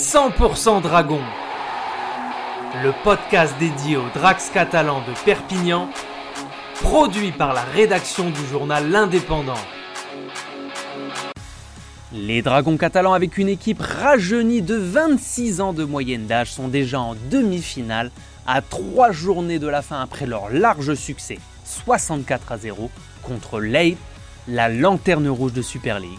100% Dragon, le podcast dédié aux Drax catalans de Perpignan, produit par la rédaction du journal L'Indépendant. Les Dragons catalans avec une équipe rajeunie de 26 ans de moyenne d'âge sont déjà en demi-finale à trois journées de la fin après leur large succès 64 à 0 contre Leigh, la lanterne rouge de Super League.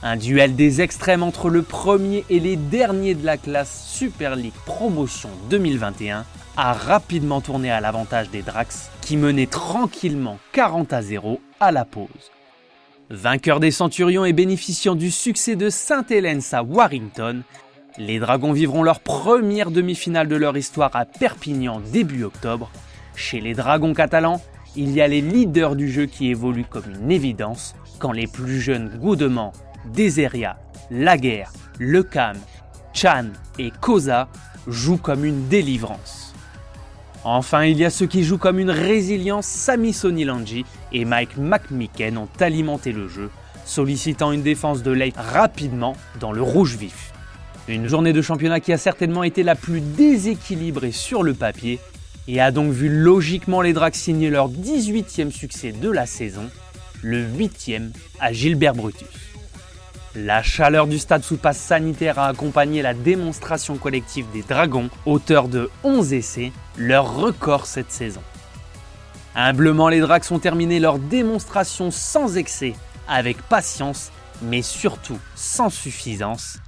Un duel des extrêmes entre le premier et les derniers de la classe Super League Promotion 2021 a rapidement tourné à l'avantage des Drax qui menaient tranquillement 40 à 0 à la pause. Vainqueurs des Centurions et bénéficiant du succès de Saint-Hélène à Warrington, les Dragons vivront leur première demi-finale de leur histoire à Perpignan début octobre. Chez les Dragons catalans, il y a les leaders du jeu qui évoluent comme une évidence, quand les plus jeunes Goudement, Deseria, Laguerre, Lecam, Chan et Koza jouent comme une délivrance. Enfin, il y a ceux qui jouent comme une résilience. Sami Sonilanji et Mike McMicken ont alimenté le jeu, sollicitant une défense de late rapidement dans le rouge vif. Une journée de championnat qui a certainement été la plus déséquilibrée sur le papier et a donc vu logiquement les Dracs signer leur 18e succès de la saison, le 8e à Gilbert Brutus. La chaleur du stade sous passe sanitaire a accompagné la démonstration collective des Dragons, auteurs de 11 essais, leur record cette saison. Humblement, les Dracs ont terminé leur démonstration sans excès, avec patience, mais surtout sans suffisance.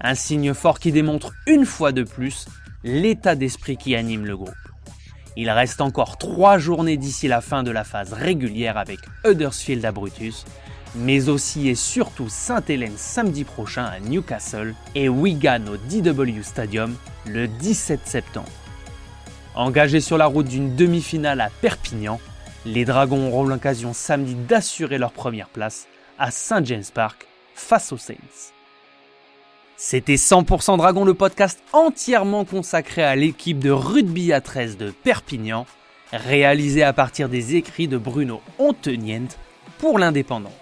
Un signe fort qui démontre une fois de plus l'état d'esprit qui anime le groupe. Il reste encore trois journées d'ici la fin de la phase régulière avec Huddersfield à Brutus, mais aussi et surtout Sainte-Hélène samedi prochain à Newcastle et Wigan au DW Stadium le 17 septembre. Engagés sur la route d'une demi-finale à Perpignan, les Dragons auront l'occasion samedi d'assurer leur première place à St James Park face aux Saints. C'était 100% Dragon, le podcast entièrement consacré à l'équipe de rugby à 13 de Perpignan, réalisé à partir des écrits de Bruno Ontenient pour l'Indépendant.